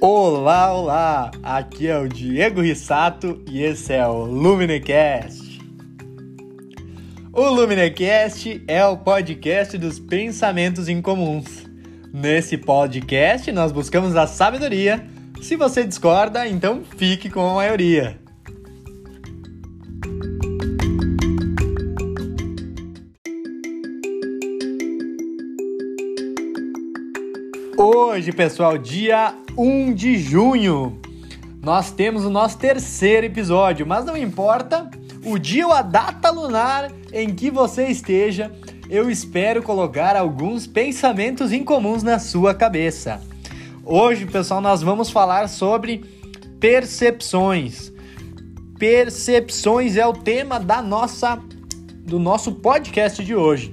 Olá, olá! Aqui é o Diego Rissato e esse é o Luminecast. O Luminecast é o podcast dos pensamentos incomuns. Nesse podcast nós buscamos a sabedoria. Se você discorda, então fique com a maioria. Hoje, pessoal, dia 1 de junho, nós temos o nosso terceiro episódio, mas não importa o dia ou a data lunar em que você esteja, eu espero colocar alguns pensamentos incomuns na sua cabeça. Hoje, pessoal, nós vamos falar sobre percepções. Percepções é o tema da nossa do nosso podcast de hoje.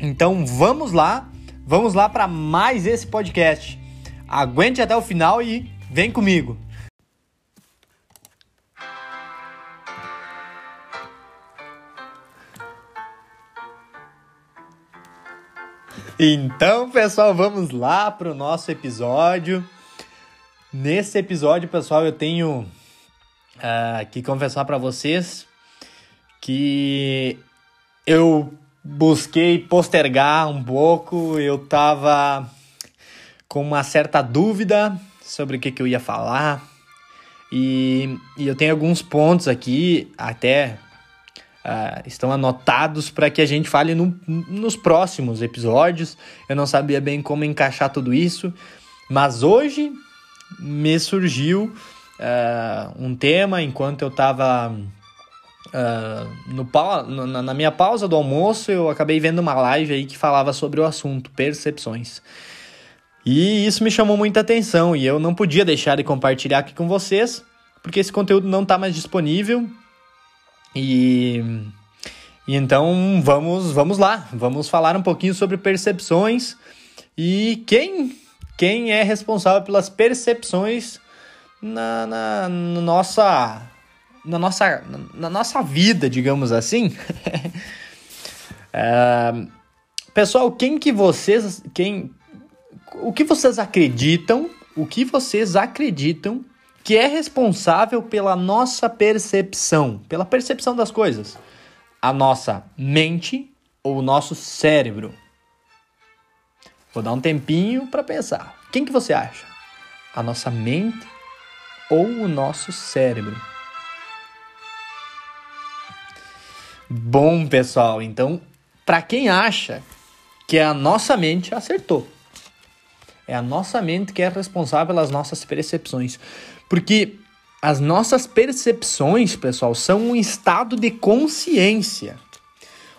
Então, vamos lá Vamos lá para mais esse podcast. Aguente até o final e vem comigo. Então, pessoal, vamos lá para o nosso episódio. Nesse episódio, pessoal, eu tenho uh, que confessar para vocês que eu busquei postergar um pouco, eu tava com uma certa dúvida sobre o que, que eu ia falar. E, e eu tenho alguns pontos aqui, até uh, estão anotados para que a gente fale no, nos próximos episódios. Eu não sabia bem como encaixar tudo isso, mas hoje me surgiu uh, um tema enquanto eu estava Uh, no, na, na minha pausa do almoço, eu acabei vendo uma live aí que falava sobre o assunto, percepções. E isso me chamou muita atenção e eu não podia deixar de compartilhar aqui com vocês, porque esse conteúdo não está mais disponível. E, e, então vamos, vamos lá, vamos falar um pouquinho sobre percepções e quem, quem é responsável pelas percepções na, na, na nossa na nossa, na nossa vida, digamos assim. é, pessoal, quem que vocês, quem, o que vocês acreditam, o que vocês acreditam que é responsável pela nossa percepção, pela percepção das coisas? A nossa mente ou o nosso cérebro? Vou dar um tempinho para pensar. Quem que você acha? A nossa mente ou o nosso cérebro? Bom, pessoal, então, para quem acha que a nossa mente acertou, é a nossa mente que é responsável pelas nossas percepções. Porque as nossas percepções, pessoal, são um estado de consciência.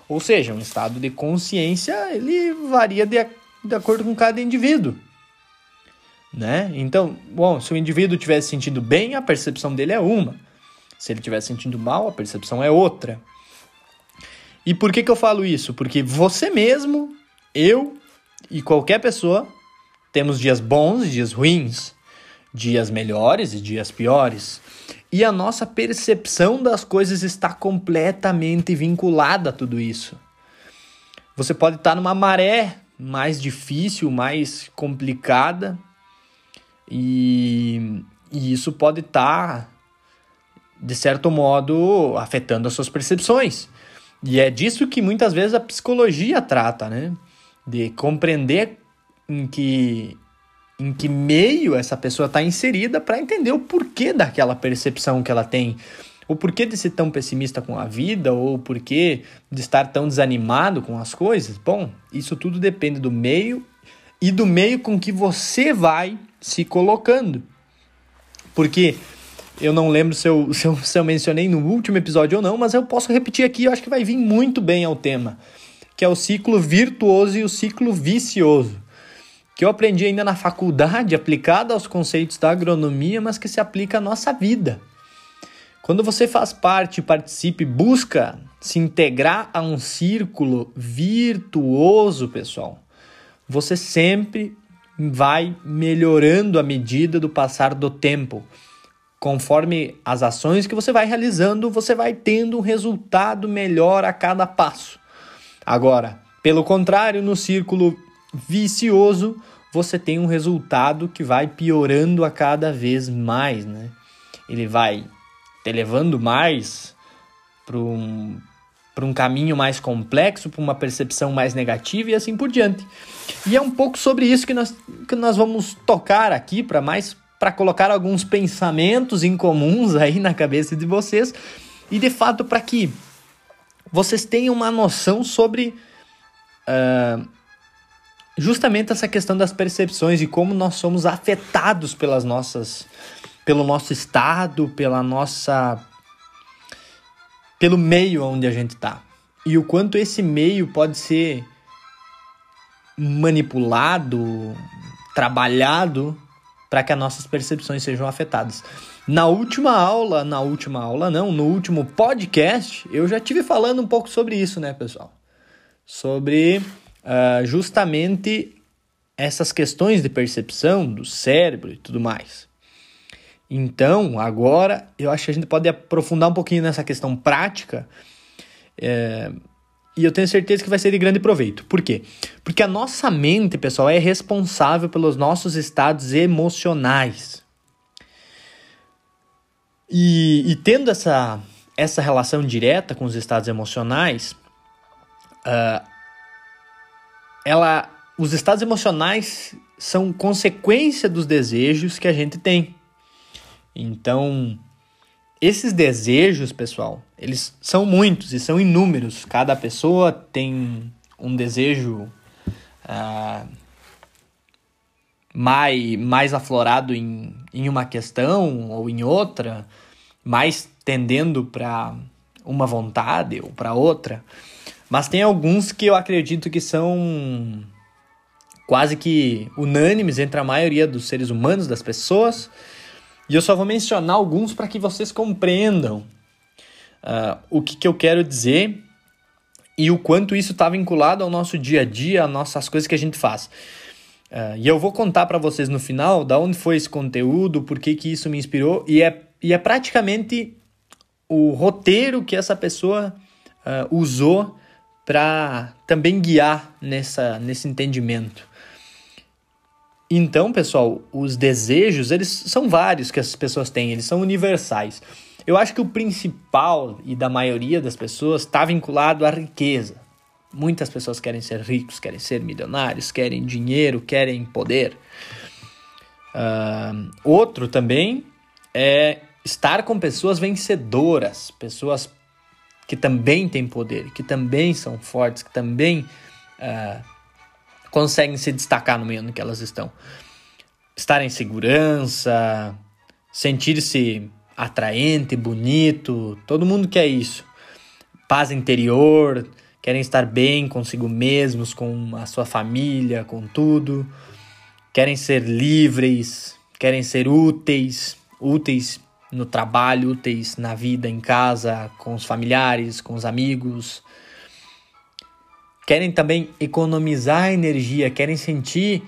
Ou seja, um estado de consciência, ele varia de, de acordo com cada indivíduo. Né? Então, bom, se o indivíduo estiver se sentindo bem, a percepção dele é uma. Se ele estiver se sentindo mal, a percepção é outra. E por que, que eu falo isso? Porque você mesmo, eu e qualquer pessoa temos dias bons e dias ruins, dias melhores e dias piores. E a nossa percepção das coisas está completamente vinculada a tudo isso. Você pode estar numa maré mais difícil, mais complicada, e, e isso pode estar, de certo modo, afetando as suas percepções. E é disso que muitas vezes a psicologia trata, né? De compreender em que, em que meio essa pessoa está inserida para entender o porquê daquela percepção que ela tem. O porquê de ser tão pessimista com a vida, ou o porquê de estar tão desanimado com as coisas. Bom, isso tudo depende do meio e do meio com que você vai se colocando. Porque eu não lembro se eu, se, eu, se eu mencionei no último episódio ou não, mas eu posso repetir aqui, eu acho que vai vir muito bem ao tema, que é o ciclo virtuoso e o ciclo vicioso, que eu aprendi ainda na faculdade, aplicado aos conceitos da agronomia, mas que se aplica à nossa vida. Quando você faz parte, participe, busca se integrar a um círculo virtuoso, pessoal, você sempre vai melhorando à medida do passar do tempo conforme as ações que você vai realizando, você vai tendo um resultado melhor a cada passo. Agora, pelo contrário, no círculo vicioso, você tem um resultado que vai piorando a cada vez mais, né? Ele vai te levando mais para um, um caminho mais complexo, para uma percepção mais negativa e assim por diante. E é um pouco sobre isso que nós, que nós vamos tocar aqui para mais para colocar alguns pensamentos incomuns aí na cabeça de vocês e de fato para que vocês tenham uma noção sobre uh, justamente essa questão das percepções e como nós somos afetados pelas nossas pelo nosso estado, pela nossa pelo meio onde a gente está. E o quanto esse meio pode ser manipulado, trabalhado para que as nossas percepções sejam afetadas. Na última aula, na última aula não, no último podcast, eu já tive falando um pouco sobre isso, né, pessoal? Sobre uh, justamente essas questões de percepção do cérebro e tudo mais. Então, agora eu acho que a gente pode aprofundar um pouquinho nessa questão prática. É, e eu tenho certeza que vai ser de grande proveito. Por quê? Porque a nossa mente, pessoal, é responsável pelos nossos estados emocionais. E, e tendo essa, essa relação direta com os estados emocionais, uh, ela, os estados emocionais são consequência dos desejos que a gente tem. Então, esses desejos, pessoal, eles são muitos e são inúmeros. Cada pessoa tem um desejo uh, mais, mais aflorado em, em uma questão ou em outra, mais tendendo para uma vontade ou para outra. Mas tem alguns que eu acredito que são quase que unânimes entre a maioria dos seres humanos, das pessoas. E eu só vou mencionar alguns para que vocês compreendam uh, o que, que eu quero dizer e o quanto isso está vinculado ao nosso dia a dia, às nossas coisas que a gente faz. Uh, e eu vou contar para vocês no final da onde foi esse conteúdo, por que, que isso me inspirou, e é, e é praticamente o roteiro que essa pessoa uh, usou para também guiar nessa, nesse entendimento. Então, pessoal, os desejos, eles são vários que as pessoas têm, eles são universais. Eu acho que o principal e da maioria das pessoas está vinculado à riqueza. Muitas pessoas querem ser ricos, querem ser milionários, querem dinheiro, querem poder. Uh, outro também é estar com pessoas vencedoras, pessoas que também têm poder, que também são fortes, que também uh, conseguem se destacar no meio no que elas estão. Estar em segurança, sentir-se atraente, bonito, todo mundo quer isso. Paz interior, querem estar bem consigo mesmos, com a sua família, com tudo. Querem ser livres, querem ser úteis, úteis no trabalho, úteis na vida, em casa, com os familiares, com os amigos. Querem também economizar energia, querem sentir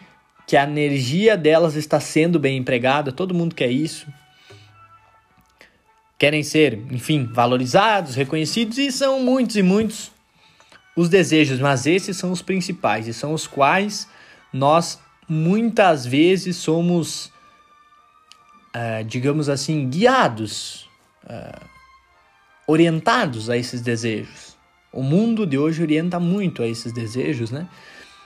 que a energia delas está sendo bem empregada, todo mundo quer isso. Querem ser, enfim, valorizados, reconhecidos e são muitos e muitos os desejos, mas esses são os principais e são os quais nós muitas vezes somos uh, digamos assim, guiados, uh, orientados a esses desejos. O mundo de hoje orienta muito a esses desejos, né?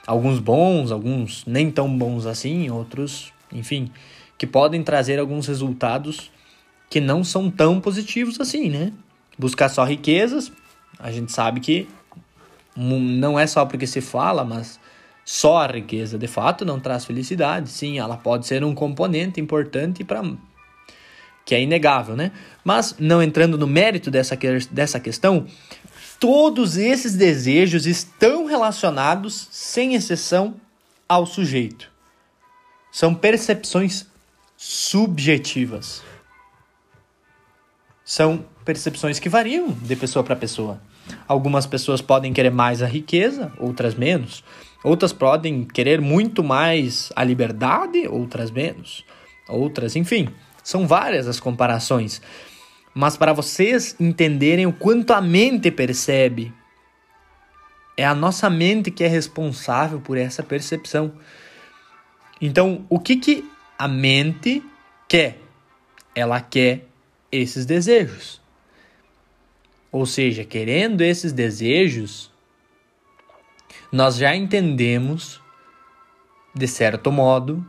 Alguns bons, alguns nem tão bons assim, outros, enfim, que podem trazer alguns resultados que não são tão positivos assim, né? Buscar só riquezas, a gente sabe que não é só porque se fala, mas só a riqueza de fato não traz felicidade. Sim, ela pode ser um componente importante para que é inegável, né? Mas não entrando no mérito dessa, dessa questão, todos esses desejos estão relacionados, sem exceção, ao sujeito. São percepções subjetivas. São percepções que variam de pessoa para pessoa. Algumas pessoas podem querer mais a riqueza, outras menos. Outras podem querer muito mais a liberdade, outras menos. Outras, enfim, são várias as comparações. Mas para vocês entenderem o quanto a mente percebe, é a nossa mente que é responsável por essa percepção. Então, o que, que a mente quer? Ela quer esses desejos. Ou seja, querendo esses desejos, nós já entendemos, de certo modo,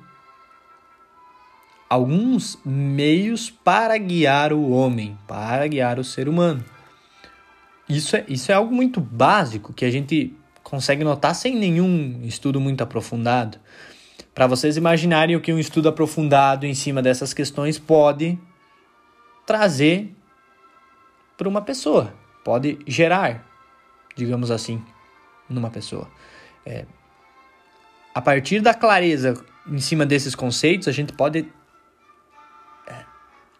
alguns meios para guiar o homem, para guiar o ser humano. Isso é, isso é algo muito básico que a gente consegue notar sem nenhum estudo muito aprofundado. Para vocês imaginarem o que um estudo aprofundado em cima dessas questões pode trazer para uma pessoa, pode gerar, digamos assim, numa pessoa. É, a partir da clareza em cima desses conceitos, a gente pode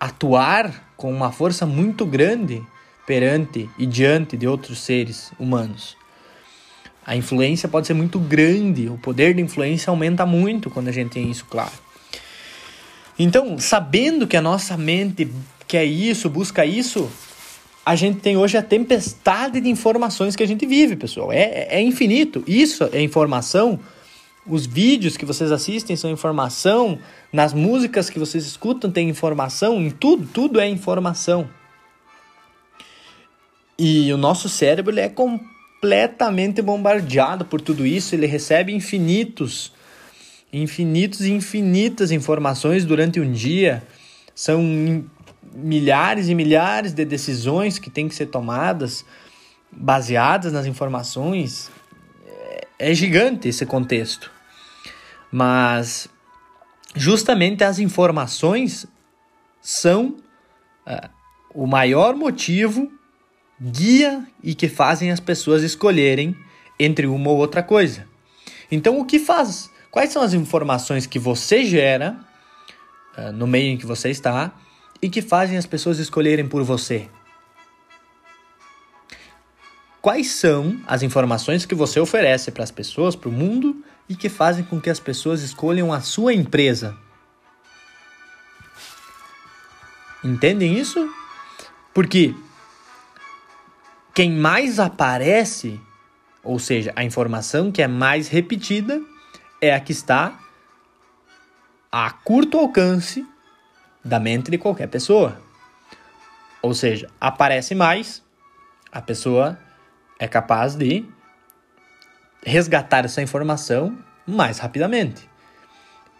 atuar com uma força muito grande perante e diante de outros seres humanos. A influência pode ser muito grande, o poder de influência aumenta muito quando a gente tem isso claro. Então, sabendo que a nossa mente quer isso, busca isso, a gente tem hoje a tempestade de informações que a gente vive, pessoal. É, é infinito. Isso é informação. Os vídeos que vocês assistem são informação. Nas músicas que vocês escutam tem informação. Em tudo, tudo é informação. E o nosso cérebro é completamente bombardeado por tudo isso. Ele recebe infinitos, infinitos e infinitas informações durante um dia. São milhares e milhares de decisões que têm que ser tomadas baseadas nas informações. É, é gigante esse contexto. Mas justamente as informações são uh, o maior motivo guia e que fazem as pessoas escolherem entre uma ou outra coisa. Então, o que faz? Quais são as informações que você gera uh, no meio em que você está e que fazem as pessoas escolherem por você? Quais são as informações que você oferece para as pessoas, para o mundo e que fazem com que as pessoas escolham a sua empresa? Entendem isso? Porque quem mais aparece, ou seja, a informação que é mais repetida, é a que está a curto alcance da mente de qualquer pessoa. Ou seja, aparece mais, a pessoa é capaz de resgatar essa informação mais rapidamente.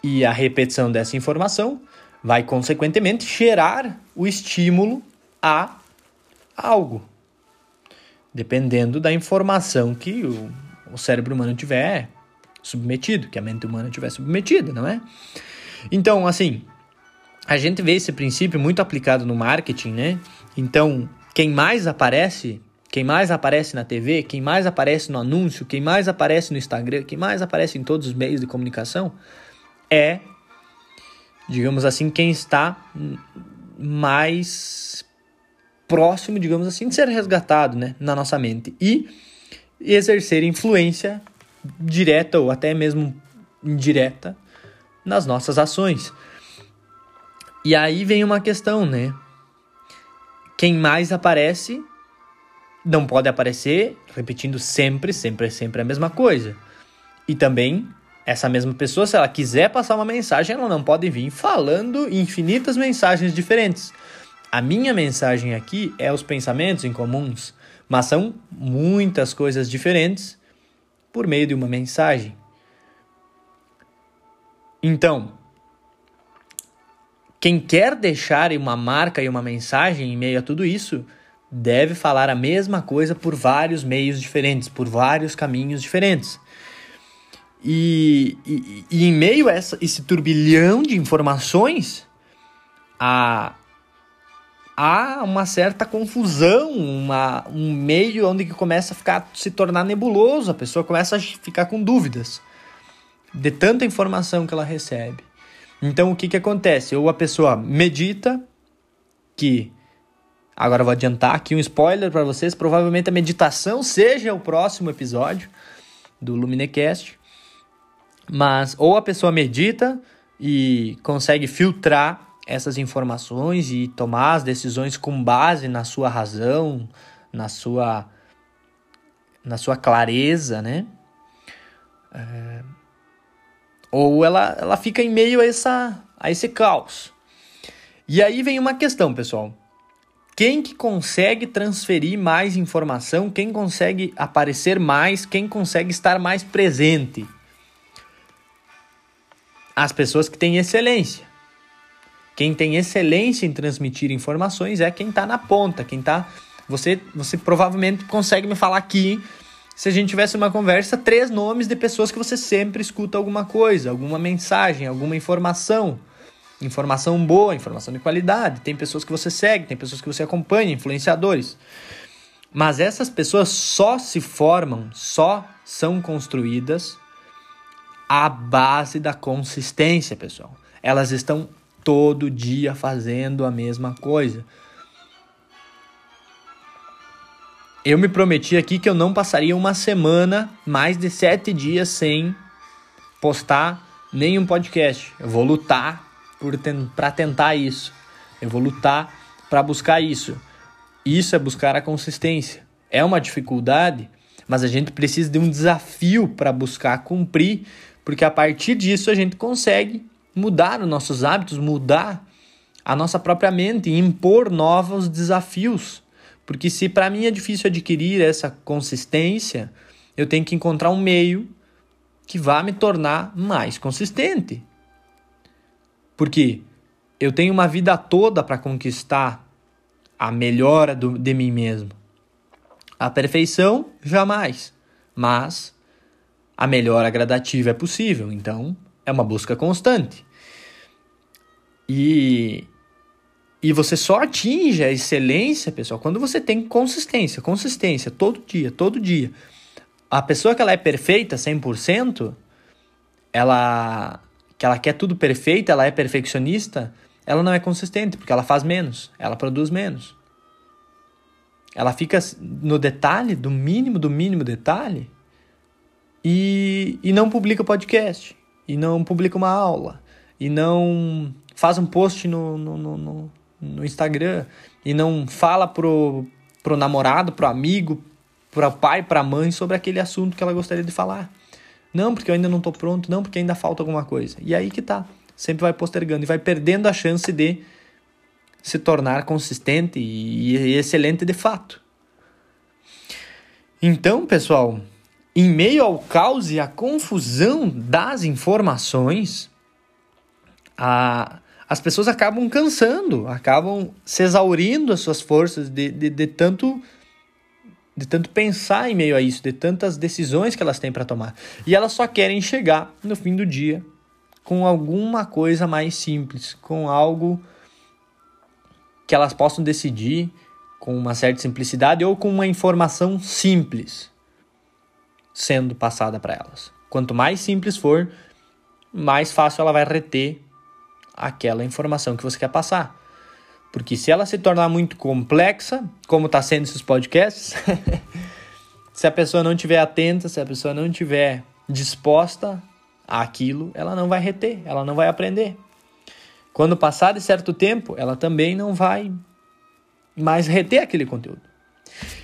E a repetição dessa informação vai, consequentemente, gerar o estímulo a algo, dependendo da informação que o, o cérebro humano tiver submetido, que a mente humana tiver submetida, não é? Então, assim, a gente vê esse princípio muito aplicado no marketing, né? Então, quem mais aparece, quem mais aparece na TV, quem mais aparece no anúncio, quem mais aparece no Instagram, quem mais aparece em todos os meios de comunicação é, digamos assim, quem está mais próximo, digamos assim, de ser resgatado, né, na nossa mente e exercer influência direta ou até mesmo indireta nas nossas ações. E aí vem uma questão, né? Quem mais aparece não pode aparecer repetindo sempre, sempre, sempre a mesma coisa. E também essa mesma pessoa, se ela quiser passar uma mensagem, ela não pode vir falando infinitas mensagens diferentes. A minha mensagem aqui é os pensamentos incomuns, mas são muitas coisas diferentes por meio de uma mensagem. Então, quem quer deixar uma marca e uma mensagem em meio a tudo isso, deve falar a mesma coisa por vários meios diferentes, por vários caminhos diferentes. E, e, e em meio a essa, esse turbilhão de informações, há, uma certa confusão, uma, um meio onde que começa a ficar, se tornar nebuloso, a pessoa começa a ficar com dúvidas de tanta informação que ela recebe. Então o que, que acontece? Ou a pessoa medita, que agora vou adiantar aqui um spoiler para vocês, provavelmente a meditação seja o próximo episódio do Luminecast. Mas ou a pessoa medita e consegue filtrar essas informações e tomar as decisões com base na sua razão, na sua na sua clareza, né? É ou ela, ela fica em meio a, essa, a esse caos. E aí vem uma questão, pessoal. Quem que consegue transferir mais informação, quem consegue aparecer mais, quem consegue estar mais presente? As pessoas que têm excelência. Quem tem excelência em transmitir informações é quem está na ponta, quem está. Você, você provavelmente consegue me falar aqui, se a gente tivesse uma conversa, três nomes de pessoas que você sempre escuta alguma coisa, alguma mensagem, alguma informação. Informação boa, informação de qualidade. Tem pessoas que você segue, tem pessoas que você acompanha, influenciadores. Mas essas pessoas só se formam, só são construídas à base da consistência, pessoal. Elas estão todo dia fazendo a mesma coisa. Eu me prometi aqui que eu não passaria uma semana, mais de sete dias, sem postar nenhum podcast. Eu vou lutar para tentar isso. Eu vou lutar para buscar isso. Isso é buscar a consistência. É uma dificuldade, mas a gente precisa de um desafio para buscar cumprir, porque a partir disso a gente consegue mudar os nossos hábitos, mudar a nossa própria mente e impor novos desafios. Porque se para mim é difícil adquirir essa consistência, eu tenho que encontrar um meio que vá me tornar mais consistente. Porque eu tenho uma vida toda para conquistar a melhora do, de mim mesmo. A perfeição, jamais. Mas a melhora gradativa é possível. Então, é uma busca constante. E, e você só atinge a excelência, pessoal, quando você tem consistência. Consistência, todo dia, todo dia. A pessoa que ela é perfeita, 100%, ela, que ela quer tudo perfeito, ela é perfeccionista, ela não é consistente, porque ela faz menos, ela produz menos. Ela fica no detalhe, do mínimo, do mínimo detalhe, e, e não publica podcast e não publica uma aula, e não faz um post no, no, no, no Instagram, e não fala pro, pro namorado, pro amigo, pro pai, pra mãe sobre aquele assunto que ela gostaria de falar. Não, porque eu ainda não tô pronto, não, porque ainda falta alguma coisa. E aí que tá. Sempre vai postergando e vai perdendo a chance de se tornar consistente e excelente de fato. Então, pessoal, em meio ao caos e à confusão das informações, a, as pessoas acabam cansando, acabam se exaurindo as suas forças de, de, de tanto de tanto pensar em meio a isso, de tantas decisões que elas têm para tomar. E elas só querem chegar no fim do dia com alguma coisa mais simples, com algo que elas possam decidir com uma certa simplicidade ou com uma informação simples sendo passada para elas. Quanto mais simples for, mais fácil ela vai reter aquela informação que você quer passar. Porque se ela se tornar muito complexa, como está sendo esses podcasts, se a pessoa não estiver atenta, se a pessoa não estiver disposta àquilo, ela não vai reter, ela não vai aprender. Quando passar de certo tempo, ela também não vai mais reter aquele conteúdo.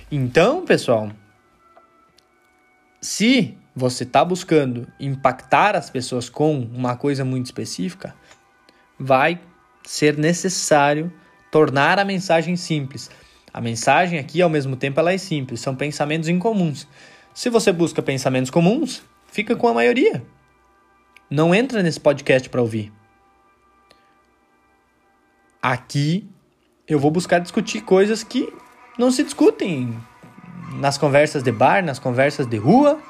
Então, pessoal, se você está buscando impactar as pessoas com uma coisa muito específica, vai ser necessário tornar a mensagem simples. A mensagem aqui, ao mesmo tempo, ela é simples, são pensamentos incomuns. Se você busca pensamentos comuns, fica com a maioria. Não entra nesse podcast para ouvir. Aqui eu vou buscar discutir coisas que não se discutem nas conversas de bar, nas conversas de rua,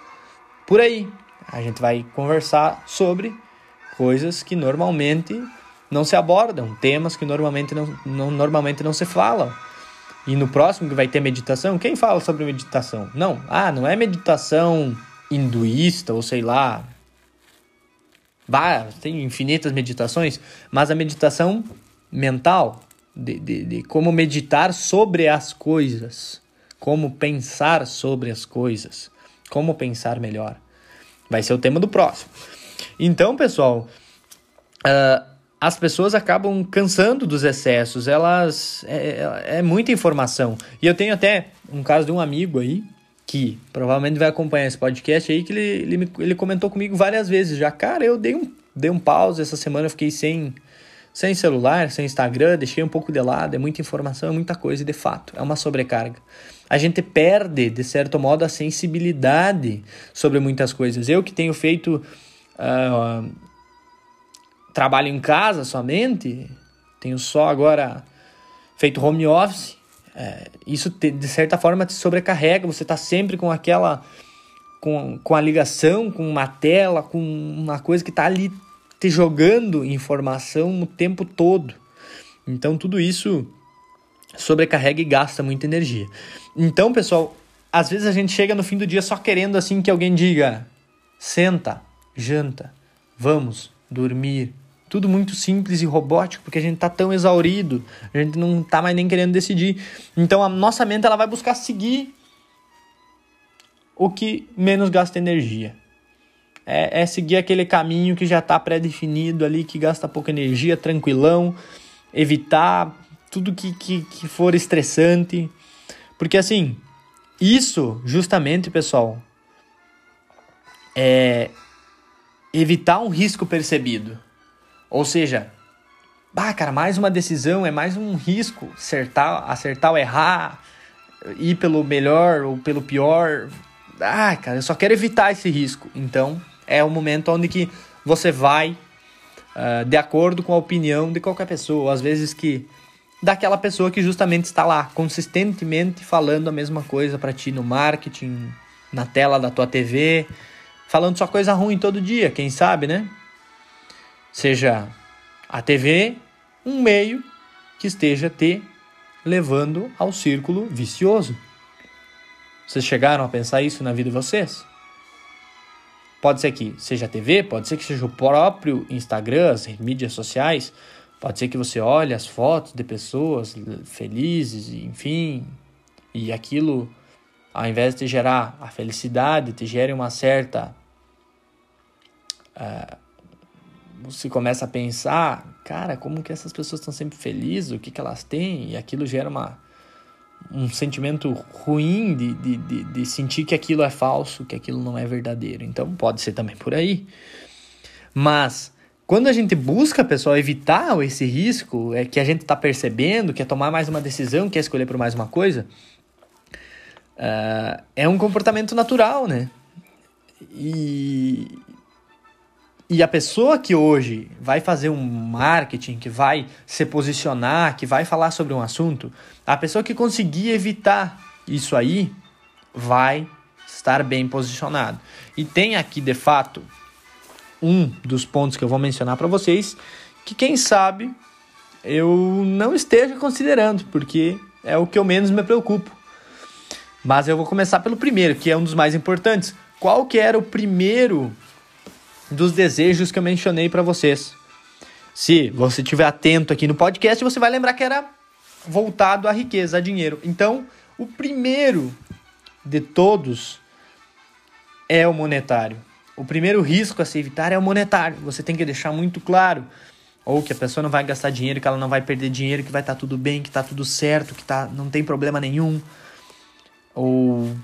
por aí. A gente vai conversar sobre coisas que normalmente não se abordam, temas que normalmente não, não, normalmente não se falam. E no próximo que vai ter meditação, quem fala sobre meditação? Não, ah, não é meditação hinduísta ou sei lá. Bah, tem infinitas meditações, mas a meditação mental, de, de, de como meditar sobre as coisas como pensar sobre as coisas, como pensar melhor. Vai ser o tema do próximo. Então, pessoal, uh, as pessoas acabam cansando dos excessos, elas. É, é, é, muita informação. E eu tenho até um caso de um amigo aí, que provavelmente vai acompanhar esse podcast aí, que ele, ele, ele comentou comigo várias vezes já. Cara, eu dei um dei um pause. Essa semana eu fiquei sem, sem celular, sem Instagram, deixei um pouco de lado. É muita informação, é muita coisa, e de fato, é uma sobrecarga. A gente perde, de certo modo, a sensibilidade sobre muitas coisas. Eu que tenho feito uh, trabalho em casa somente, tenho só agora feito home office. É, isso te, de certa forma te sobrecarrega, você está sempre com aquela com, com a ligação, com uma tela, com uma coisa que está ali te jogando informação o tempo todo. Então tudo isso sobrecarrega e gasta muita energia. Então, pessoal, às vezes a gente chega no fim do dia só querendo assim que alguém diga: senta, janta, vamos dormir. Tudo muito simples e robótico, porque a gente tá tão exaurido, a gente não tá mais nem querendo decidir. Então a nossa mente ela vai buscar seguir o que menos gasta energia. É, é seguir aquele caminho que já está pré-definido ali, que gasta pouca energia, tranquilão, evitar tudo que, que, que for estressante. Porque assim, isso justamente, pessoal, é evitar um risco percebido. Ou seja, bah, cara, mais uma decisão é mais um risco, acertar, acertar ou errar, ir pelo melhor ou pelo pior, ah, cara, eu só quero evitar esse risco. Então, é o momento onde que você vai uh, de acordo com a opinião de qualquer pessoa, às vezes que daquela pessoa que justamente está lá consistentemente falando a mesma coisa para ti no marketing, na tela da tua TV, falando só coisa ruim todo dia, quem sabe, né? Seja a TV um meio que esteja te levando ao círculo vicioso. Vocês chegaram a pensar isso na vida de vocês? Pode ser que seja a TV, pode ser que seja o próprio Instagram, as mídias sociais, pode ser que você olhe as fotos de pessoas felizes, enfim, e aquilo, ao invés de gerar a felicidade, te gere uma certa. Você começa a pensar, cara, como que essas pessoas estão sempre felizes, o que, que elas têm, e aquilo gera uma um sentimento ruim de, de, de, de, sentir que aquilo é falso, que aquilo não é verdadeiro. Então pode ser também por aí. Mas quando a gente busca, pessoal, evitar esse risco, é que a gente está percebendo, quer tomar mais uma decisão, quer escolher por mais uma coisa, uh, é um comportamento natural, né? E, e a pessoa que hoje vai fazer um marketing, que vai se posicionar, que vai falar sobre um assunto, a pessoa que conseguir evitar isso aí vai estar bem posicionado. E tem aqui, de fato, um dos pontos que eu vou mencionar para vocês, que quem sabe eu não esteja considerando, porque é o que eu menos me preocupo. Mas eu vou começar pelo primeiro, que é um dos mais importantes. Qual que era o primeiro dos desejos que eu mencionei para vocês. Se você estiver atento aqui no podcast, você vai lembrar que era voltado à riqueza, a dinheiro. Então, o primeiro de todos é o monetário. O primeiro risco a se evitar é o monetário. Você tem que deixar muito claro ou que a pessoa não vai gastar dinheiro, que ela não vai perder dinheiro, que vai estar tá tudo bem, que está tudo certo, que tá, não tem problema nenhum. Ou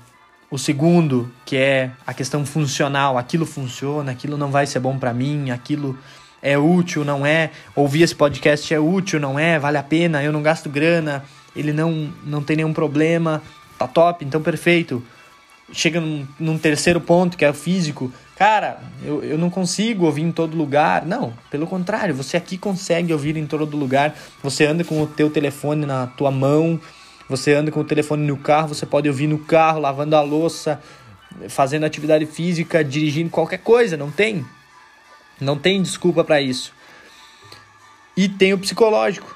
o segundo, que é a questão funcional, aquilo funciona, aquilo não vai ser bom para mim, aquilo é útil, não é? Ouvir esse podcast é útil, não é? Vale a pena, eu não gasto grana, ele não, não tem nenhum problema, tá top, então perfeito. Chega num, num terceiro ponto, que é o físico. Cara, eu, eu não consigo ouvir em todo lugar. Não, pelo contrário, você aqui consegue ouvir em todo lugar. Você anda com o teu telefone na tua mão, você anda com o telefone no carro, você pode ouvir no carro, lavando a louça, fazendo atividade física, dirigindo qualquer coisa, não tem? Não tem desculpa para isso. E tem o psicológico.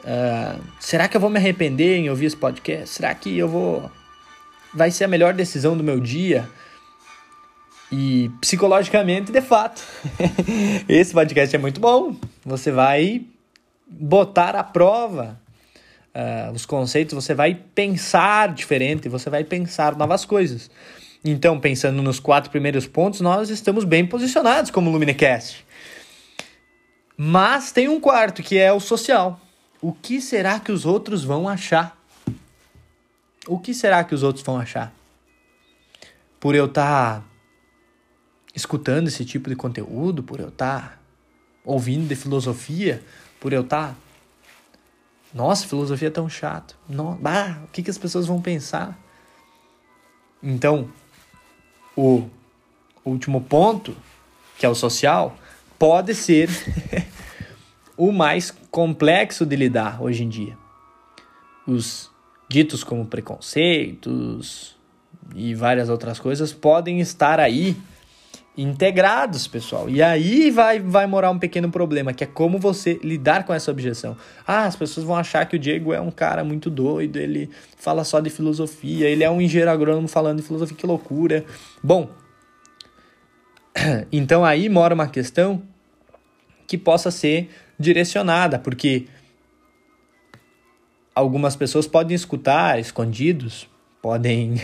Uh, será que eu vou me arrepender em ouvir esse podcast? Será que eu vou. Vai ser a melhor decisão do meu dia? E psicologicamente, de fato, esse podcast é muito bom. Você vai botar à prova uh, os conceitos, você vai pensar diferente, você vai pensar novas coisas. Então, pensando nos quatro primeiros pontos, nós estamos bem posicionados como Luminecast. Mas tem um quarto, que é o social. O que será que os outros vão achar? O que será que os outros vão achar? Por eu estar tá escutando esse tipo de conteúdo, por eu estar tá ouvindo de filosofia, por eu estar. Tá, nossa, filosofia é tão chato. No, bah, o que, que as pessoas vão pensar? Então, o último ponto, que é o social, pode ser o mais complexo de lidar hoje em dia. Os ditos como preconceitos e várias outras coisas podem estar aí integrados, pessoal. E aí vai, vai morar um pequeno problema, que é como você lidar com essa objeção. Ah, as pessoas vão achar que o Diego é um cara muito doido, ele fala só de filosofia, ele é um engenheiro agrônomo falando de filosofia, que loucura. Bom, então aí mora uma questão que possa ser direcionada, porque algumas pessoas podem escutar escondidos, podem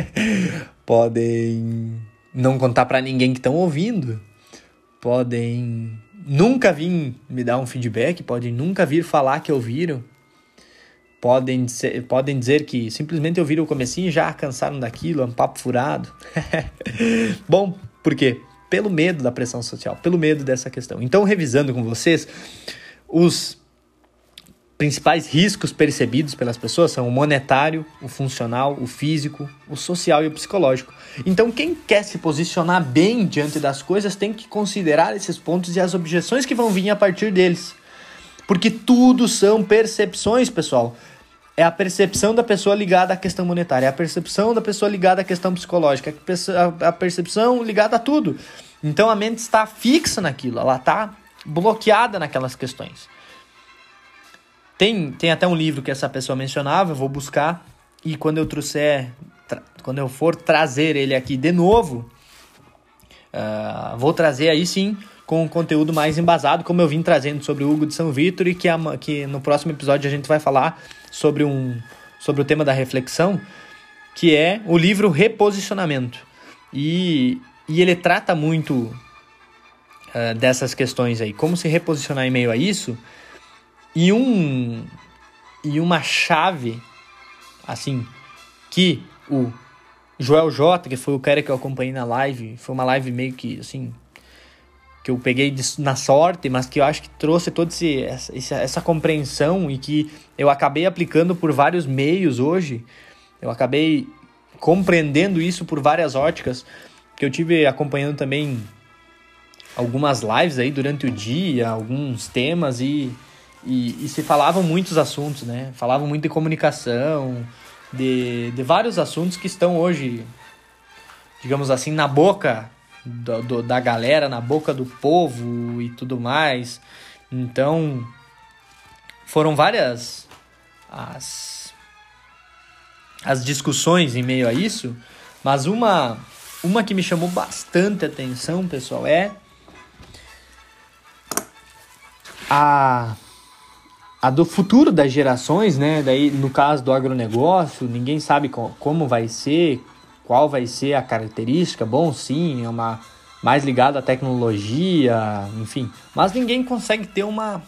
podem não contar para ninguém que estão ouvindo, podem nunca vir me dar um feedback, podem nunca vir falar que ouviram, podem, dizer, podem dizer que simplesmente ouviram o comecinho e já cansaram daquilo, é um papo furado. Bom, por quê? Pelo medo da pressão social, pelo medo dessa questão. Então, revisando com vocês, os principais riscos percebidos pelas pessoas são o monetário, o funcional, o físico, o social e o psicológico. Então, quem quer se posicionar bem diante das coisas tem que considerar esses pontos e as objeções que vão vir a partir deles. Porque tudo são percepções, pessoal. É a percepção da pessoa ligada à questão monetária, é a percepção da pessoa ligada à questão psicológica, é a percepção ligada a tudo. Então a mente está fixa naquilo, ela está bloqueada naquelas questões. Tem, tem até um livro que essa pessoa mencionava, eu vou buscar. E quando eu trouxer, quando eu for trazer ele aqui de novo, uh, vou trazer aí sim com um conteúdo mais embasado, como eu vim trazendo sobre o Hugo de São Vítor e que, a, que no próximo episódio a gente vai falar sobre, um, sobre o tema da reflexão, que é o livro Reposicionamento. E, e ele trata muito uh, dessas questões aí, como se reposicionar em meio a isso e um e uma chave assim que o Joel J, que foi o cara que eu acompanhei na live, foi uma live meio que assim que eu peguei na sorte, mas que eu acho que trouxe toda essa, essa compreensão e que eu acabei aplicando por vários meios hoje. Eu acabei compreendendo isso por várias óticas, que eu tive acompanhando também algumas lives aí durante o dia, alguns temas e e, e, se falavam muitos assuntos, né? Falavam muito de comunicação, de, de vários assuntos que estão hoje, digamos assim, na boca do, do, da galera, na boca do povo e tudo mais. Então, foram várias as, as discussões em meio a isso, mas uma, uma que me chamou bastante atenção, pessoal, é a a do futuro das gerações, né? Daí, no caso do agronegócio, ninguém sabe como vai ser, qual vai ser a característica. Bom, sim, é uma mais ligado à tecnologia, enfim. Mas ninguém consegue ter uma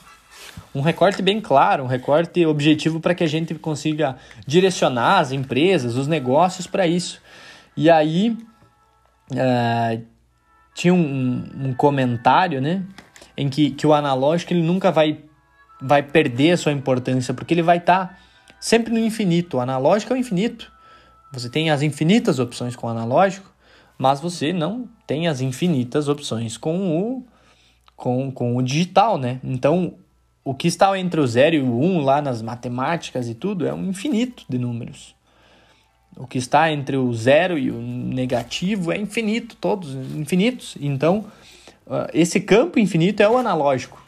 um recorte bem claro, um recorte objetivo para que a gente consiga direcionar as empresas, os negócios para isso. E aí uh, tinha um, um, comentário, né, em que, que o analógico ele nunca vai vai perder a sua importância, porque ele vai estar tá sempre no infinito. O analógico é o infinito. Você tem as infinitas opções com o analógico, mas você não tem as infinitas opções com o, com, com o digital, né? Então, o que está entre o zero e o um lá nas matemáticas e tudo é um infinito de números. O que está entre o zero e o negativo é infinito, todos infinitos. Então, ah, esse campo infinito é o analógico.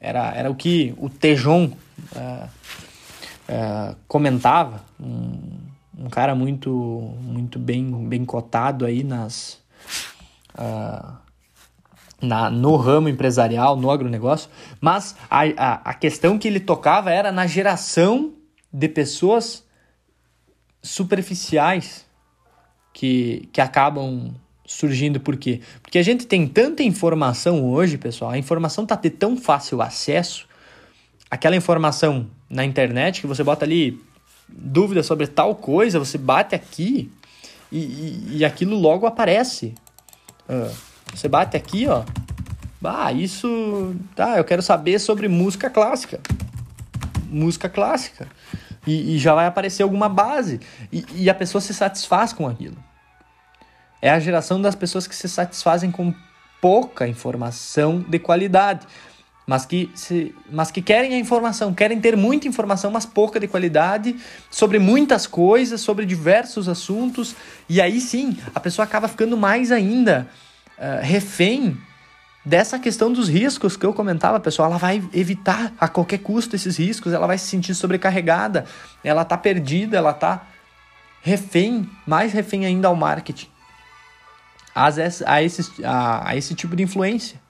Era, era o que o Tejon uh, uh, comentava, um, um, cara muito, muito bem, bem cotado aí nas, uh, na, no ramo empresarial, no agronegócio, mas a, a, a questão que ele tocava era na geração de pessoas superficiais que, que acabam surgindo por quê? Porque a gente tem tanta informação hoje, pessoal, a informação tá de tão fácil acesso, aquela informação na internet que você bota ali dúvida sobre tal coisa, você bate aqui e, e, e aquilo logo aparece. Uh, você bate aqui, ó, Ah, isso. Tá, eu quero saber sobre música clássica. Música clássica. E, e já vai aparecer alguma base. E, e a pessoa se satisfaz com aquilo. É a geração das pessoas que se satisfazem com pouca informação de qualidade, mas que, se, mas que querem a informação, querem ter muita informação, mas pouca de qualidade, sobre muitas coisas, sobre diversos assuntos, e aí sim a pessoa acaba ficando mais ainda uh, refém dessa questão dos riscos que eu comentava, pessoal, ela vai evitar a qualquer custo esses riscos, ela vai se sentir sobrecarregada, ela tá perdida, ela tá refém, mais refém ainda ao marketing a, esse, a, a esse tipo de influência.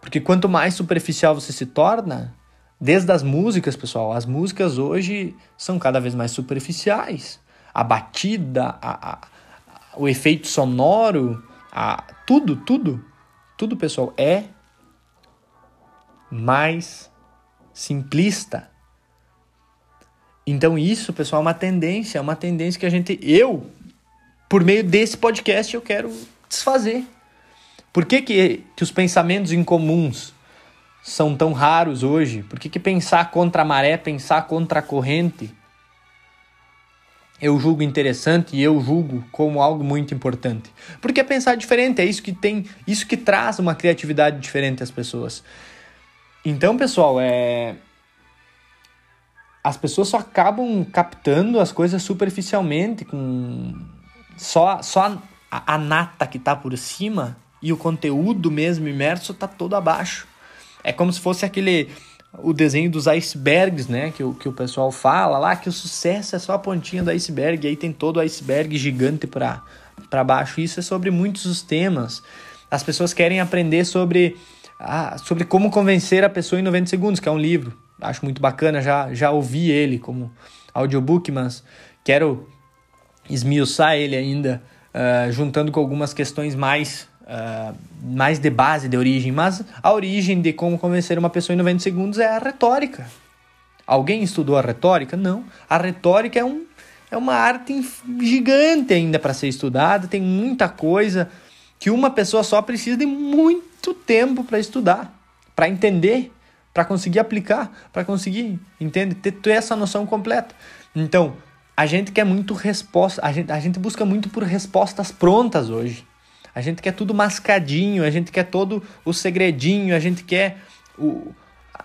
Porque quanto mais superficial você se torna, desde as músicas, pessoal, as músicas hoje são cada vez mais superficiais. A batida, a, a, o efeito sonoro, a, tudo, tudo, tudo, pessoal, é mais simplista. Então isso, pessoal, é uma tendência, é uma tendência que a gente, eu por meio desse podcast eu quero desfazer. Por que, que, que os pensamentos incomuns são tão raros hoje? Por que, que pensar contra a maré, pensar contra a corrente, eu julgo interessante e eu julgo como algo muito importante? Porque pensar diferente, é isso que tem, isso que traz uma criatividade diferente às pessoas. Então, pessoal, é as pessoas só acabam captando as coisas superficialmente com só, só a, a nata que tá por cima e o conteúdo mesmo imerso tá todo abaixo. É como se fosse aquele o desenho dos icebergs, né, que o, que o pessoal fala lá, que o sucesso é só a pontinha do iceberg, e aí tem todo o iceberg gigante para baixo. Isso é sobre muitos os temas. As pessoas querem aprender sobre ah, sobre como convencer a pessoa em 90 segundos, que é um livro. Acho muito bacana, já já ouvi ele como audiobook, mas quero esmiuçar ele ainda, uh, juntando com algumas questões mais, uh, mais de base, de origem. Mas a origem de como convencer uma pessoa em 90 segundos é a retórica. Alguém estudou a retórica? Não. A retórica é, um, é uma arte gigante ainda para ser estudada, tem muita coisa que uma pessoa só precisa de muito tempo para estudar, para entender, para conseguir aplicar, para conseguir, entende, ter, ter essa noção completa. Então, a gente quer muito resposta, a gente, a gente busca muito por respostas prontas hoje. A gente quer tudo mascadinho, a gente quer todo o segredinho, a gente quer o,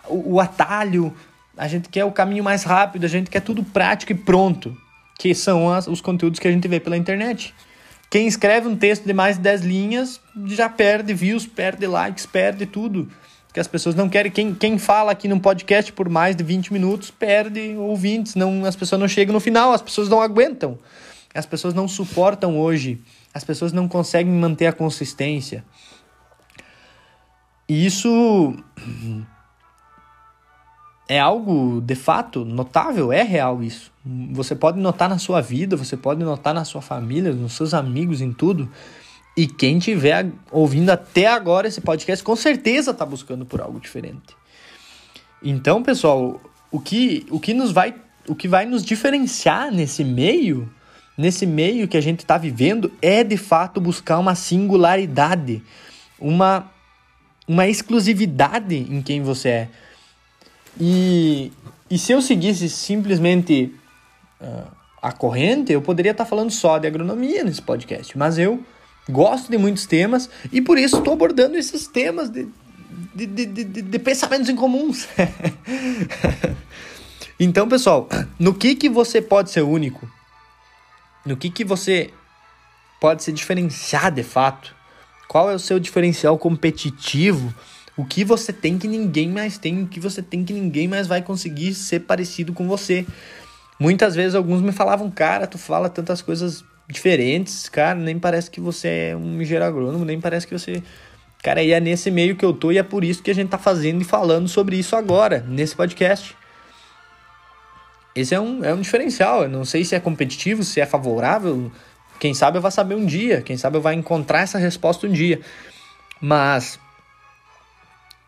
o, o atalho, a gente quer o caminho mais rápido, a gente quer tudo prático e pronto, que são as, os conteúdos que a gente vê pela internet. Quem escreve um texto de mais de 10 linhas já perde views, perde likes, perde tudo que as pessoas não querem. Quem, quem fala aqui num podcast por mais de 20 minutos perde ouvintes, não, as pessoas não chegam no final, as pessoas não aguentam. As pessoas não suportam hoje, as pessoas não conseguem manter a consistência. E isso é algo de fato notável, é real isso. Você pode notar na sua vida, você pode notar na sua família, nos seus amigos, em tudo. E quem tiver ouvindo até agora esse podcast, com certeza está buscando por algo diferente. Então, pessoal, o que, o que nos vai o que vai nos diferenciar nesse meio, nesse meio que a gente está vivendo, é de fato buscar uma singularidade, uma, uma exclusividade em quem você é. E, e se eu seguisse simplesmente uh, a corrente, eu poderia estar tá falando só de agronomia nesse podcast, mas eu Gosto de muitos temas e por isso estou abordando esses temas de, de, de, de, de pensamentos incomuns. então, pessoal, no que, que você pode ser único? No que, que você pode se diferenciar de fato? Qual é o seu diferencial competitivo? O que você tem que ninguém mais tem? O que você tem que ninguém mais vai conseguir ser parecido com você? Muitas vezes alguns me falavam, cara, tu fala tantas coisas diferentes, cara, nem parece que você é um engenheiro agrônomo, nem parece que você. Cara, e é nesse meio que eu tô e é por isso que a gente tá fazendo e falando sobre isso agora, nesse podcast. Esse é um, é um diferencial. Eu não sei se é competitivo, se é favorável. Quem sabe eu vou saber um dia. Quem sabe eu vou encontrar essa resposta um dia. Mas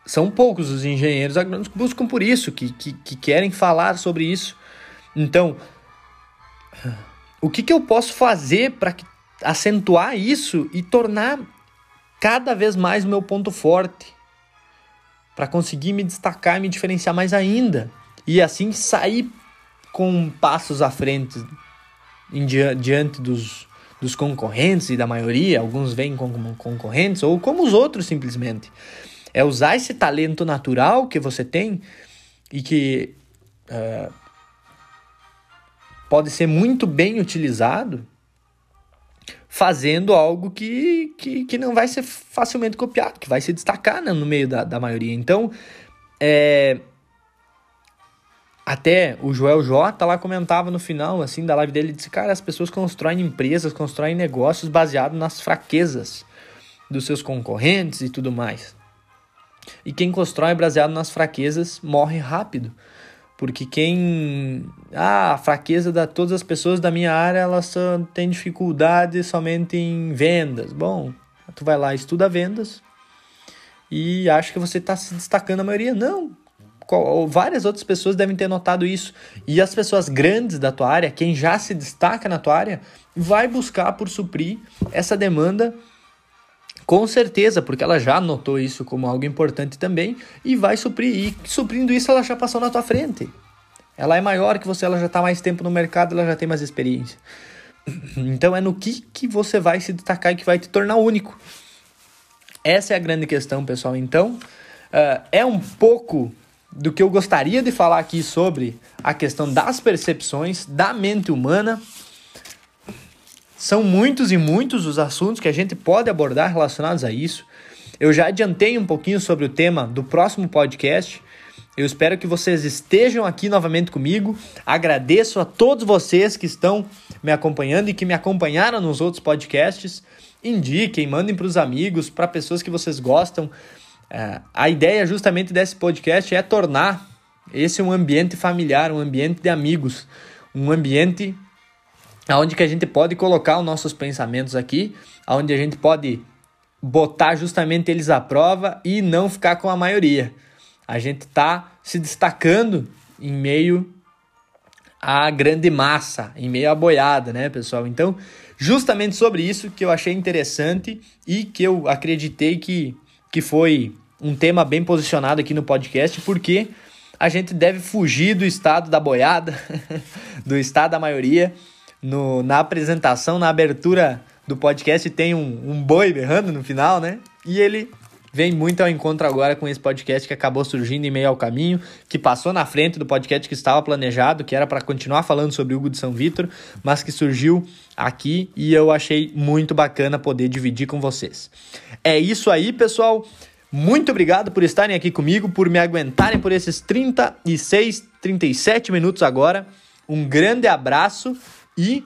são poucos os engenheiros agrônomos que buscam por isso, que, que, que querem falar sobre isso. Então, o que, que eu posso fazer para acentuar isso e tornar cada vez mais o meu ponto forte, para conseguir me destacar e me diferenciar mais ainda, e assim sair com passos à frente em diante dos, dos concorrentes e da maioria, alguns vêm como concorrentes ou como os outros simplesmente. É usar esse talento natural que você tem e que uh, pode ser muito bem utilizado fazendo algo que, que, que não vai ser facilmente copiado, que vai se destacar né, no meio da, da maioria. Então, é, até o Joel J lá comentava no final assim da live dele, disse: "Cara, as pessoas constroem empresas, constroem negócios baseado nas fraquezas dos seus concorrentes e tudo mais. E quem constrói baseado nas fraquezas morre rápido. Porque quem. Ah, a fraqueza da todas as pessoas da minha área, elas têm dificuldade somente em vendas. Bom, tu vai lá, estuda vendas e acha que você está se destacando a maioria. Não. Várias outras pessoas devem ter notado isso. E as pessoas grandes da tua área, quem já se destaca na tua área, vai buscar por suprir essa demanda com certeza, porque ela já notou isso como algo importante também e vai suprir. E suprindo isso, ela já passou na tua frente. Ela é maior que você, ela já está mais tempo no mercado, ela já tem mais experiência. Então é no que, que você vai se destacar e que vai te tornar único. Essa é a grande questão, pessoal. Então, uh, é um pouco do que eu gostaria de falar aqui sobre a questão das percepções da mente humana são muitos e muitos os assuntos que a gente pode abordar relacionados a isso. Eu já adiantei um pouquinho sobre o tema do próximo podcast. Eu espero que vocês estejam aqui novamente comigo. Agradeço a todos vocês que estão me acompanhando e que me acompanharam nos outros podcasts. Indiquem, mandem para os amigos, para pessoas que vocês gostam. É, a ideia justamente desse podcast é tornar esse um ambiente familiar, um ambiente de amigos, um ambiente aonde que a gente pode colocar os nossos pensamentos aqui, aonde a gente pode botar justamente eles à prova e não ficar com a maioria. A gente está se destacando em meio à grande massa, em meio à boiada, né, pessoal? Então, justamente sobre isso que eu achei interessante e que eu acreditei que, que foi um tema bem posicionado aqui no podcast, porque a gente deve fugir do estado da boiada, do estado da maioria no, na apresentação, na abertura do podcast, tem um, um boi berrando no final, né? E ele vem muito ao encontro agora com esse podcast que acabou surgindo em meio ao caminho, que passou na frente do podcast que estava planejado, que era para continuar falando sobre Hugo de São Vitor, mas que surgiu aqui e eu achei muito bacana poder dividir com vocês. É isso aí, pessoal. Muito obrigado por estarem aqui comigo, por me aguentarem por esses 36, 37 minutos agora. Um grande abraço e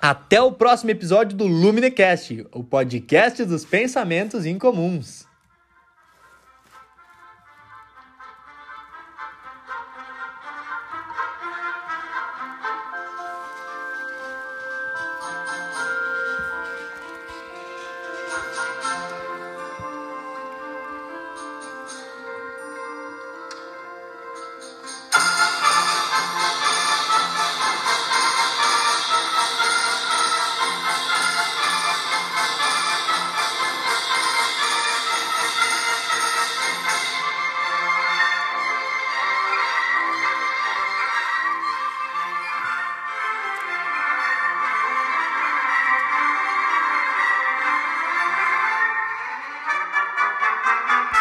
até o próximo episódio do Luminecast, o podcast dos pensamentos incomuns.